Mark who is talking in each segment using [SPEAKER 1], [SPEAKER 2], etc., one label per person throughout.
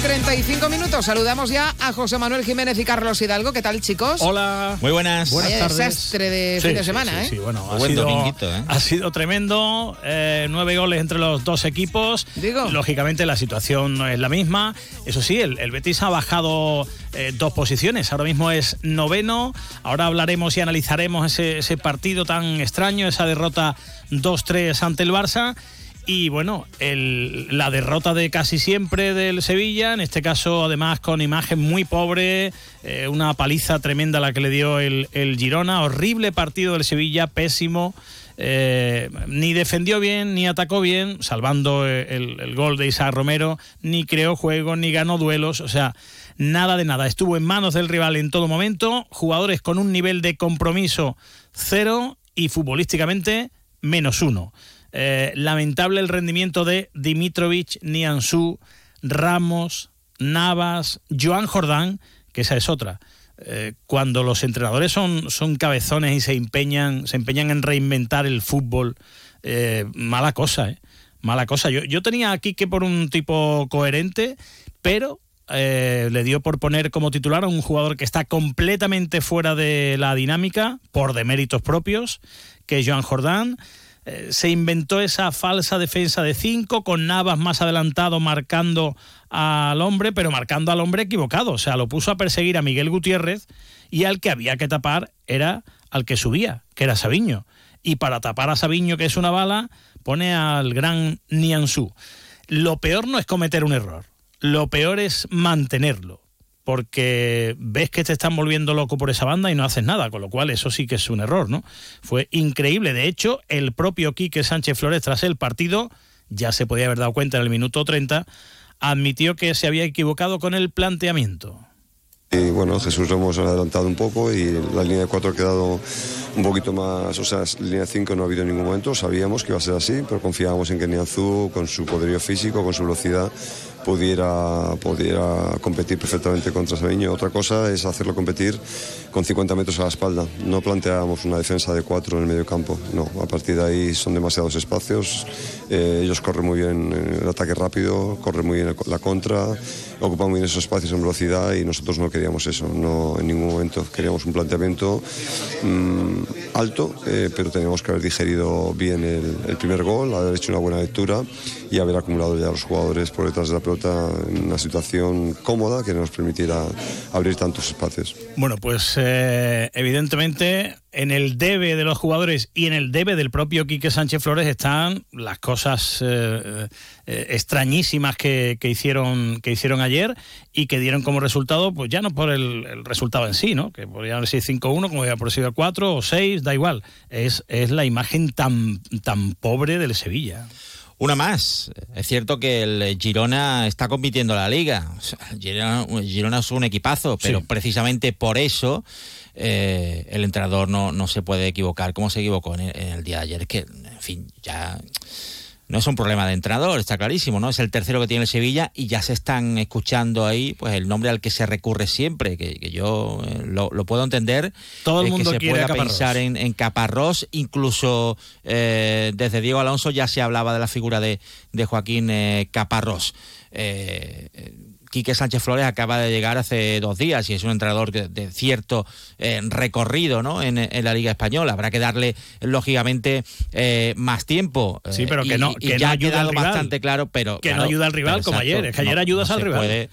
[SPEAKER 1] Y 35 minutos saludamos ya a José Manuel Jiménez y Carlos Hidalgo. ¿Qué tal, chicos?
[SPEAKER 2] Hola.
[SPEAKER 3] Muy buenas.
[SPEAKER 1] Buenas tardes.
[SPEAKER 2] tardes.
[SPEAKER 1] desastre de
[SPEAKER 2] Sí,
[SPEAKER 1] fin de
[SPEAKER 2] sí,
[SPEAKER 1] semana,
[SPEAKER 2] sí,
[SPEAKER 1] ¿eh?
[SPEAKER 2] sí, bueno, ha
[SPEAKER 3] Buen
[SPEAKER 2] sido,
[SPEAKER 3] dominguito, ¿eh?
[SPEAKER 2] ha sido tremendo. eh, nueve goles entre los dos equipos.
[SPEAKER 1] Digo.
[SPEAKER 2] Lógicamente la situación no es la misma. Eso sí, el, el Betis ha bajado eh, dos posiciones. Ahora mismo es noveno. Ahora hablaremos y analizaremos ese, ese partido tan extraño, esa derrota 2-3 ante el Barça. Y bueno, el- la derrota de casi siempre del Sevilla, en este caso además con imagen muy pobre, eh, una paliza tremenda la que le dio el, el Girona, horrible partido del Sevilla, pésimo, eh, ni defendió bien, ni atacó bien, salvando eh, el, el gol de Isaac Romero, ni creó juego, ni ganó duelos, o sea, nada de nada, estuvo en manos del rival en todo momento, jugadores con un nivel de compromiso cero y futbolísticamente menos uno. Eh, lamentable el rendimiento de Dimitrovic, Nianzú, Ramos, Navas, Joan Jordán, que esa es otra. Eh, cuando los entrenadores son, son cabezones y se empeñan, se empeñan en reinventar el fútbol, eh, mala cosa. Mala cosa. Yo, tenía aquí que por un tipo coherente, pero le dio por poner como titular a un jugador que está completamente fuera de la dinámica, por deméritos propios, que es Joan Jordán. Eh, se inventó esa falsa defensa de cinco, con Navas más adelantado marcando al hombre, pero marcando al hombre equivocado. O sea, lo puso a perseguir a Miguel Gutiérrez y al que había que tapar era al que subía, que era Sabiño. Y para tapar a Sabiño, que es una bala, pone al gran Nianzú. Lo peor no es cometer un error, lo peor es mantenerlo. Porque ves que te están volviendo loco por esa banda y no haces nada, con lo cual eso sí que es un error, ¿no? Fue increíble. De hecho, el propio Quique Sánchez Flores, tras el partido, ya se podía haber dado cuenta en el minuto 30, admitió que se había equivocado con el planteamiento.
[SPEAKER 4] Y bueno, Jesús lo hemos adelantado un poco y la línea de 4 ha quedado un poquito más, o sea, línea 5 no ha habido en ningún momento, sabíamos que iba a ser así, pero confiábamos en que Nianzú, con su poderío físico, con su velocidad, pudiera, pudiera competir perfectamente contra Sabiño. Otra cosa es hacerlo competir con 50 metros a la espalda. No planteábamos una defensa de 4 en el medio campo, no, a partir de ahí son demasiados espacios, eh, ellos corren muy bien el ataque rápido, corren muy bien la contra, ocupan muy bien esos espacios en velocidad y nosotros no queríamos eso, no en ningún momento queríamos un planteamiento mm, alto, eh, pero teníamos que haber digerido bien el, el primer gol, haber hecho una buena lectura y haber acumulado ya los jugadores por detrás de la en una situación cómoda que nos permitiera abrir tantos espacios.
[SPEAKER 2] Bueno, pues eh, evidentemente en el debe de los jugadores y en el debe del propio Quique Sánchez Flores están las cosas eh, eh, extrañísimas que, hicieron que hicieron ayer y que dieron como resultado, pues ya no por el, resultado en sí, ¿no? Que podría haber sido 5-1, como podría haber sido 4 o 6, da igual. Es, es la imagen tan, tan pobre del Sevilla.
[SPEAKER 3] Una más. Es cierto que el Girona está compitiendo en la liga. O sea, Girona, Girona es un equipazo, pero
[SPEAKER 2] Sí.
[SPEAKER 3] precisamente por eso eh, el entrenador no, no se puede equivocar como se equivocó en el, en el día de ayer. Es que, en fin, ya no es un problema de entrenador, está clarísimo, ¿no? Es el tercero que tiene el Sevilla y ya se están escuchando ahí pues el nombre al que se recurre siempre, que, que yo eh, lo, lo puedo entender.
[SPEAKER 2] Todo el
[SPEAKER 3] eh,
[SPEAKER 2] mundo
[SPEAKER 3] que se
[SPEAKER 2] quiere
[SPEAKER 3] pueda
[SPEAKER 2] Caparrós.
[SPEAKER 3] pensar en, en Caparrós, incluso eh, desde Diego Alonso ya se hablaba de la figura de, de Joaquín eh, Caparrós. Quique Sánchez Flores acaba de llegar hace dos días y es un entrenador de cierto eh, recorrido ¿no? en, en la Liga Española. Habrá que darle, lógicamente, eh, más tiempo.
[SPEAKER 2] Sí,
[SPEAKER 3] Eh,
[SPEAKER 2] pero que no-
[SPEAKER 3] y
[SPEAKER 2] que no
[SPEAKER 3] ya ha
[SPEAKER 2] ayuda al
[SPEAKER 3] quedado
[SPEAKER 2] rival.
[SPEAKER 3] bastante claro, pero.
[SPEAKER 2] Que no ayuda al rival como ayer, es que ayer ayudas al rival.
[SPEAKER 3] puede- no,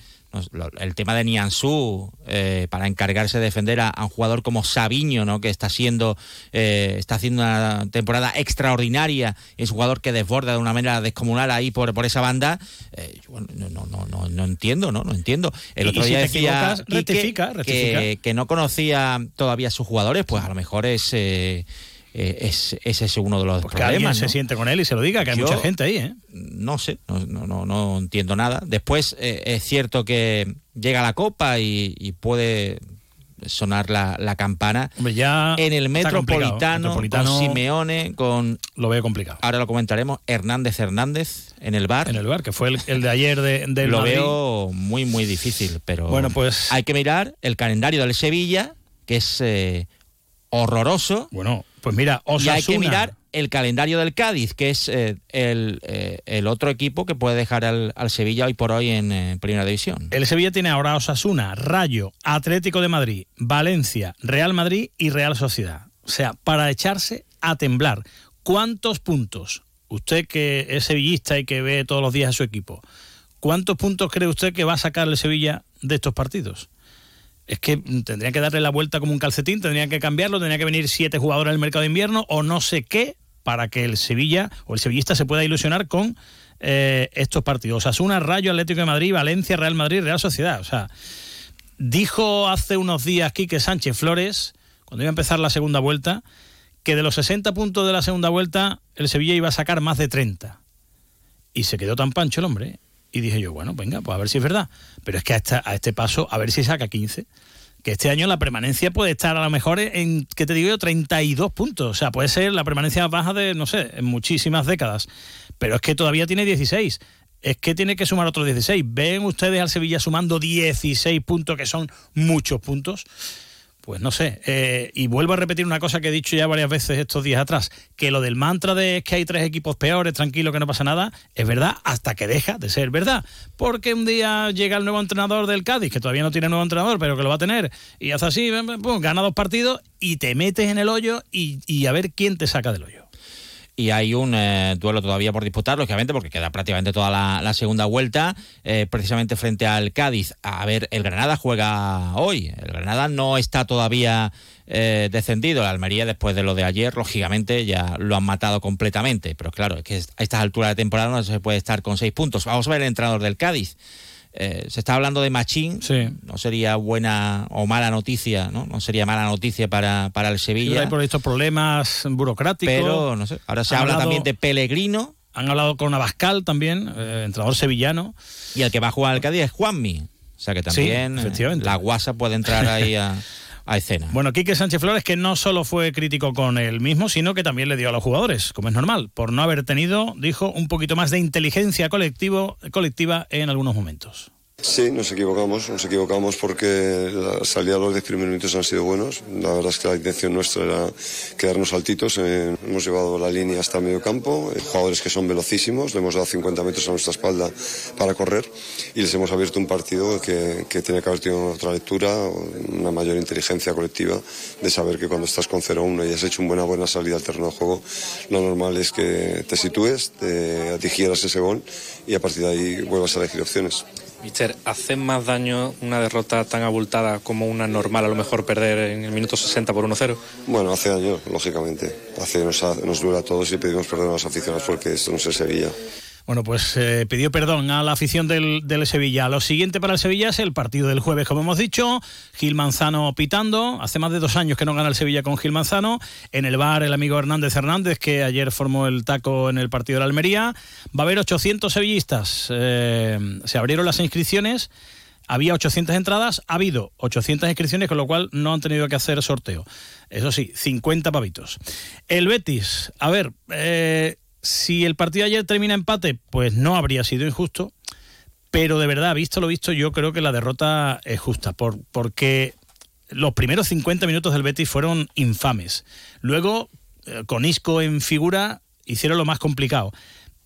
[SPEAKER 3] el tema de Nianzú eh, para encargarse de defender a, a un jugador como Sabiño, ¿no? que está siendo eh, está haciendo una temporada extraordinaria, es un jugador que desborda de una manera descomunal ahí por, por esa banda. eh, bueno, no, no, no, no, no entiendo, ¿no, no entiendo. El otro
[SPEAKER 2] si
[SPEAKER 3] día decía
[SPEAKER 2] rectifica, rectifica.
[SPEAKER 3] Que, que no conocía todavía a sus jugadores, pues a lo mejor es eh, es, ese es uno de los
[SPEAKER 2] Pues que alguien
[SPEAKER 3] problemas.
[SPEAKER 2] se siente con él y se lo diga, que hay mucha gente ahí, ¿eh?
[SPEAKER 3] no sé, no, no, no, entiendo nada. Después eh, es cierto que llega la Copa y, y puede sonar la, la campana.
[SPEAKER 2] Hombre, ya
[SPEAKER 3] En el. Metropolitano,
[SPEAKER 2] Metropolitano
[SPEAKER 3] con Simeone, con,
[SPEAKER 2] lo veo complicado.
[SPEAKER 3] ahora lo comentaremos, Hernández Hernández en el bar.
[SPEAKER 2] En el bar, que fue el, el de ayer de, del
[SPEAKER 3] lo
[SPEAKER 2] Madrid.
[SPEAKER 3] veo muy, muy difícil, pero
[SPEAKER 2] Bueno, pues-
[SPEAKER 3] hay que mirar el calendario del Sevilla que es eh, horroroso.
[SPEAKER 2] Bueno, pues mira,
[SPEAKER 3] Osasuna. Y hay que mirar el calendario del Cádiz, que es eh, el, eh, el, otro equipo que puede dejar al, Sevilla hoy por hoy en Primera División.
[SPEAKER 2] El Sevilla tiene ahora Osasuna, Rayo, Atlético de Madrid, Valencia, Real Madrid y Real Sociedad. O sea, para echarse a temblar. ¿Cuántos puntos? Usted que es sevillista y que ve todos los días a su equipo, ¿cuántos puntos cree usted que va a sacar el Sevilla de estos partidos? Es que tendría que darle la vuelta como un calcetín, tendría que cambiarlo, tendría que venir siete jugadores al mercado de invierno o no sé qué para que el Sevilla o el sevillista se pueda ilusionar con eh, estos partidos. Asuna, Rayo, Atlético de Madrid, Valencia, Real Madrid, Real Sociedad. O sea, dijo hace unos días Quique Sánchez Flores, cuando iba a empezar la segunda vuelta, que de los 60 puntos de la segunda vuelta el Sevilla iba a sacar más de 30. Y se quedó tan pancho el hombre. Y dije yo, bueno, venga, pues a ver si es verdad. Pero es que a, a este paso, a ver si saca 15 que este año la permanencia puede estar a lo mejor en, ¿qué te digo yo? 32 puntos. O sea, puede ser la permanencia baja de, no sé, en muchísimas décadas. Pero es que todavía tiene 16. Es que tiene que sumar otros 16. ¿Ven ustedes al Sevilla sumando 16 puntos, que son muchos puntos? Pues no sé. Eh, y vuelvo a repetir una cosa que he dicho ya varias veces estos días atrás, que lo del mantra de que hay tres equipos peores, tranquilo, que no pasa nada, es verdad hasta que deja de ser verdad. Porque un día llega el nuevo entrenador del Cádiz, que todavía no tiene nuevo entrenador, pero que lo va a tener, y hace así, gana dos partidos y te metes en el hoyo y a ver quién te saca del hoyo
[SPEAKER 3] y hay un eh, duelo todavía por disputar, lógicamente, porque queda prácticamente toda la, segunda vuelta, eh, precisamente frente al Cádiz. A ver, el Granada juega hoy. El Granada no está todavía eh, descendido. La Almería, después de lo de ayer, lógicamente ya lo han matado completamente. Pero claro, es que a estas alturas de temporada no se puede estar con seis puntos. Vamos a ver el entrenador del Cádiz. Eh, se está hablando de Machín, no sería buena o mala noticia, ¿no? No sería mala noticia para, para el Sevilla.
[SPEAKER 2] hay por estos problemas burocráticos.
[SPEAKER 3] Pero, no sé, ahora se habla también de Pellegrino.
[SPEAKER 2] Han hablado con Abascal también, eh, entrenador sevillano.
[SPEAKER 3] Y el que va a jugar al Cádiz es Juanmi. O sea que también la guasa puede entrar ahí a...
[SPEAKER 2] Bueno, Quique Sánchez Flores que no solo fue crítico con él mismo, sino que también le dio a los jugadores, como es normal, por no haber tenido, dijo, un poquito más de inteligencia colectivo, colectiva en algunos momentos.
[SPEAKER 4] Sí, nos equivocamos, nos equivocamos porque la salida de los 10 primeros minutos han sido buenos. La verdad es que la intención nuestra era quedarnos altitos. Eh, hemos llevado la línea hasta medio campo, eh, jugadores que son velocísimos, le hemos dado 50 metros a nuestra espalda para correr y les hemos abierto un partido que, que tiene que haber tenido otra lectura, una mayor inteligencia colectiva de saber que cuando estás con 0-1 y has hecho una buena, buena salida al terreno de juego, lo normal es que te sitúes, te digieras ese gol y a partir de ahí vuelvas a elegir opciones.
[SPEAKER 5] Mister, ¿hace más daño una derrota tan abultada como una normal, a lo mejor perder en el minuto 60 por 1-0?
[SPEAKER 4] Bueno, hace daño, lógicamente. Hace, nos, nos dura a todos y pedimos perdón a los aficionados porque esto no se Sevilla.
[SPEAKER 2] Bueno, pues eh, pidió perdón a la afición del, Sevilla. Lo siguiente para el Sevilla es el partido del jueves, como hemos dicho. Gil Manzano pitando. Hace más de dos años que no gana el Sevilla con Gil Manzano. En el bar, el amigo Hernández Hernández, que ayer formó el taco en el partido de la Almería. Va a haber 800 sevillistas. Eh, se abrieron las inscripciones. Había 800 entradas, ha habido 800 inscripciones, con lo cual no han tenido que hacer sorteo. Eso sí, 50 pavitos. El Betis, a ver, eh, si el partido ayer termina empate, pues no habría sido injusto, pero de verdad, visto lo visto, yo creo que la derrota es justa, por, porque los primeros 50 minutos del Betis fueron infames. Luego, eh, con Isco en figura, hicieron lo más complicado.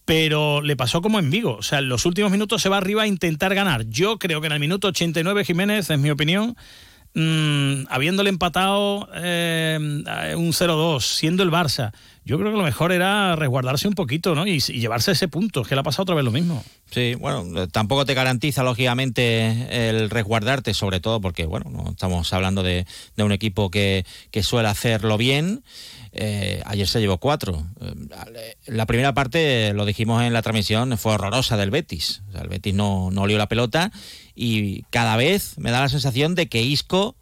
[SPEAKER 2] Pero le pasó como en Vigo. O sea, en los últimos minutos se va arriba a intentar ganar. Yo creo que en el minuto 89, Jiménez, es mi opinión, Mm, habiéndole empatado eh, un 0-2, siendo el Barça, yo creo que lo mejor era resguardarse un poquito ¿no? y, llevarse ese punto, que le ha pasado otra vez lo mismo.
[SPEAKER 3] Sí, bueno, tampoco te garantiza lógicamente el resguardarte, sobre todo porque, bueno, no estamos hablando de, un equipo que, que suele hacerlo bien. Eh, ayer se llevó cuatro. Eh, la primera parte, lo dijimos en la transmisión, fue horrorosa del Betis. el Betis no, no olió la pelota y cada vez me da la sensación de que Isco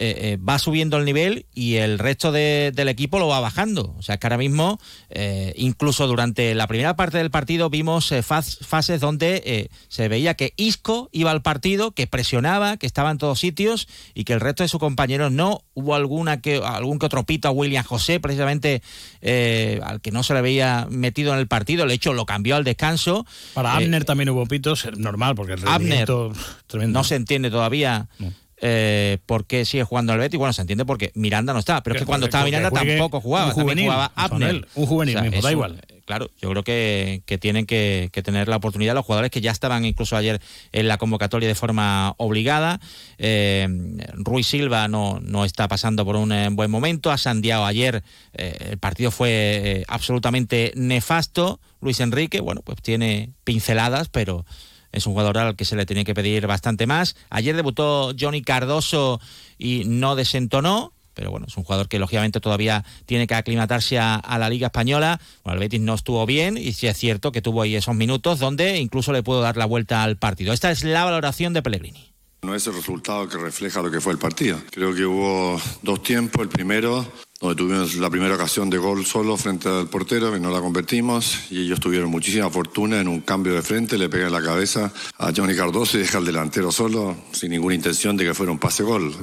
[SPEAKER 3] eh, eh, va subiendo el nivel y el resto del equipo lo va bajando. O sea que ahora mismo, eh, incluso durante la primera parte del partido, vimos fases donde se veía que Isco iba al partido, que presionaba, que estaba en todos sitios y que el resto de sus compañeros no. Hubo alguna que, algún que otro pito a William José, precisamente al que no se le veía metido en el partido. De hecho, lo cambió al descanso.
[SPEAKER 2] Para Abner también hubo pitos, normal, porque el
[SPEAKER 3] Abner no se entiende todavía. Eh, por qué sigue jugando al Betis. Bueno, se entiende porque Miranda no está, pero es que cuando estaba Miranda tampoco jugaba,
[SPEAKER 2] un juvenil,
[SPEAKER 3] jugaba Abner.
[SPEAKER 2] Un juvenil mismo, da igual.
[SPEAKER 3] Claro, yo creo que, que tienen que, tener la oportunidad los jugadores que ya estaban incluso ayer en la convocatoria de forma obligada. Eh, Ruiz Silva no, no está pasando por un eh, buen momento. Ha sandeado ayer. Eh, el partido fue absolutamente nefasto. Luis Enrique, bueno, pues tiene pinceladas, pero es un jugador al que se le tiene que pedir bastante más. Ayer debutó Johnny Cardoso y no desentonó pero bueno, es un jugador que lógicamente todavía tiene que aclimatarse a, la Liga Española. Bueno, el Betis no estuvo bien y sí es cierto que tuvo ahí esos minutos donde incluso le pudo dar la vuelta al partido. Esta es la valoración de Pellegrini.
[SPEAKER 6] No es el resultado que refleja lo que fue el partido. Creo que hubo dos tiempos. El primero, donde tuvimos la primera ocasión de gol solo frente al portero, que no la convertimos, y ellos tuvieron muchísima fortuna en un cambio de frente, le pegan la cabeza a Johnny Cardoso y deja al delantero solo, sin ninguna intención de que fuera un pase-gol.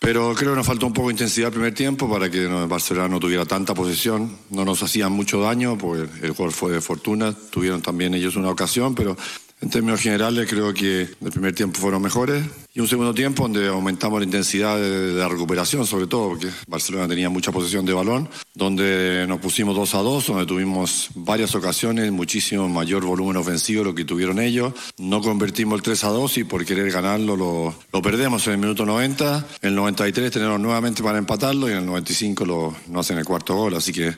[SPEAKER 6] Pero creo que nos faltó un poco de intensidad el primer tiempo para que Barcelona no tuviera tanta posesión. No nos hacían mucho daño, porque el gol fue de fortuna. Tuvieron también ellos una ocasión, pero en términos generales creo que el primer tiempo fueron mejores y un segundo tiempo donde aumentamos la intensidad de, la recuperación, sobre todo porque Barcelona tenía mucha posesión de balón, donde nos pusimos 2 a 2, donde tuvimos varias ocasiones, muchísimo mayor volumen ofensivo lo que tuvieron ellos. No convertimos el 3 a 2 y por querer ganarlo lo, lo perdemos en el minuto 90. En el 93 tenemos nuevamente para empatarlo y en el 95 lo, no hacen el cuarto gol, así que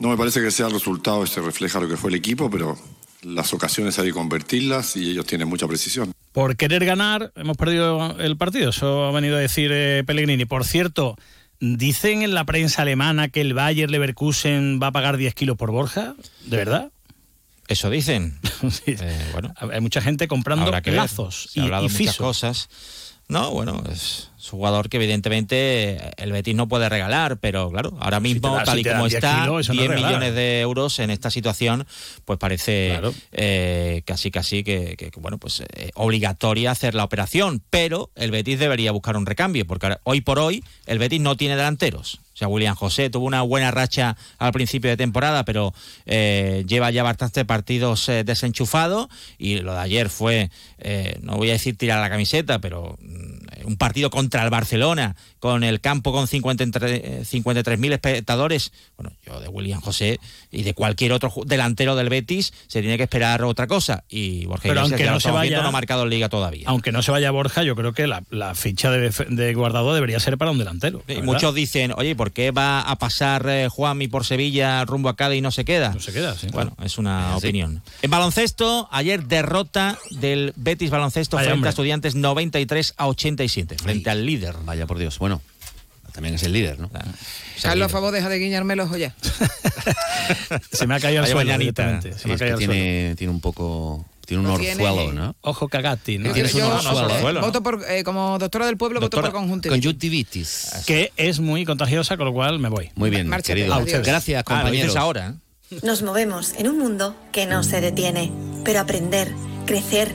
[SPEAKER 6] no me parece que sea el resultado, este refleja lo que fue el equipo, pero las ocasiones hay que convertirlas y ellos tienen mucha precisión.
[SPEAKER 2] Por querer ganar, hemos perdido el partido. Eso ha venido a decir eh, Pellegrini. Por cierto, dicen en la prensa alemana que el Bayer Leverkusen va a pagar 10 kilos por Borja. ¿De verdad?
[SPEAKER 3] Eso dicen.
[SPEAKER 2] sí. eh, bueno, hay mucha gente comprando lazos
[SPEAKER 3] y,
[SPEAKER 2] y
[SPEAKER 3] muchas cosas. No, bueno, es un jugador que evidentemente el Betis no puede regalar, pero claro, ahora mismo,
[SPEAKER 2] si da,
[SPEAKER 3] tal
[SPEAKER 2] si
[SPEAKER 3] y como está,
[SPEAKER 2] kilos,
[SPEAKER 3] 10
[SPEAKER 2] no
[SPEAKER 3] millones de euros en esta situación, pues parece
[SPEAKER 2] claro.
[SPEAKER 3] eh, casi casi que, que, que bueno, pues eh, obligatoria hacer la operación, pero el Betis debería buscar un recambio, porque ahora, hoy por hoy el Betis no tiene delanteros. O sea, William José tuvo una buena racha al principio de temporada, pero eh, lleva ya bastantes partidos eh, desenchufado y lo de ayer fue, eh, no voy a decir tirar la camiseta, pero un partido contra el Barcelona, con el campo con 53.000 53 espectadores. Bueno, yo de William José y de cualquier otro delantero del Betis se tiene que esperar otra cosa. Y Borja
[SPEAKER 2] pero
[SPEAKER 3] Iglesias
[SPEAKER 2] aunque no se vaya,
[SPEAKER 3] no ha marcado en Liga todavía.
[SPEAKER 2] Aunque no se vaya Borja, yo creo que la, la ficha de, de, guardado debería ser para un delantero.
[SPEAKER 3] Y muchos dicen, oye, ¿por qué va a pasar eh, Juanmi por Sevilla rumbo a Cádiz y no se queda?
[SPEAKER 2] No se queda, sí.
[SPEAKER 3] Bueno, es una sí. opinión. En baloncesto, ayer derrota del Betis Baloncesto frente
[SPEAKER 2] hombre.
[SPEAKER 3] a Estudiantes 93 a 87, frente
[SPEAKER 7] Ay.
[SPEAKER 3] al líder.
[SPEAKER 7] Vaya por Dios. Bueno, también es el líder, ¿no?
[SPEAKER 1] Carlos Favó deja de guiñarme los ya.
[SPEAKER 2] se me ha caído al
[SPEAKER 3] Vaya
[SPEAKER 2] suelo directamente. Se
[SPEAKER 7] Sí,
[SPEAKER 2] me ha caído suelo.
[SPEAKER 7] tiene, tiene un poco. Tiene un
[SPEAKER 1] No
[SPEAKER 7] orzuelo,
[SPEAKER 1] tiene-
[SPEAKER 7] ¿no?
[SPEAKER 2] Ojo cagati, ¿no?
[SPEAKER 7] Tienes un orzuelo,
[SPEAKER 1] eh,
[SPEAKER 3] orzuelo, ¿no?
[SPEAKER 1] voto por, eh, como doctora del pueblo,
[SPEAKER 7] Doctora,
[SPEAKER 1] voto por conjuntivitis.
[SPEAKER 7] Conjuntivitis.
[SPEAKER 2] Que es muy contagiosa, con lo cual me voy.
[SPEAKER 7] Muy bien,
[SPEAKER 1] Márchate,
[SPEAKER 7] querido.
[SPEAKER 1] adiós.
[SPEAKER 7] Gracias,
[SPEAKER 3] Ah,
[SPEAKER 7] compañeros.
[SPEAKER 3] ahora.
[SPEAKER 8] Nos movemos en un mundo que no se detiene, pero aprender, crecer,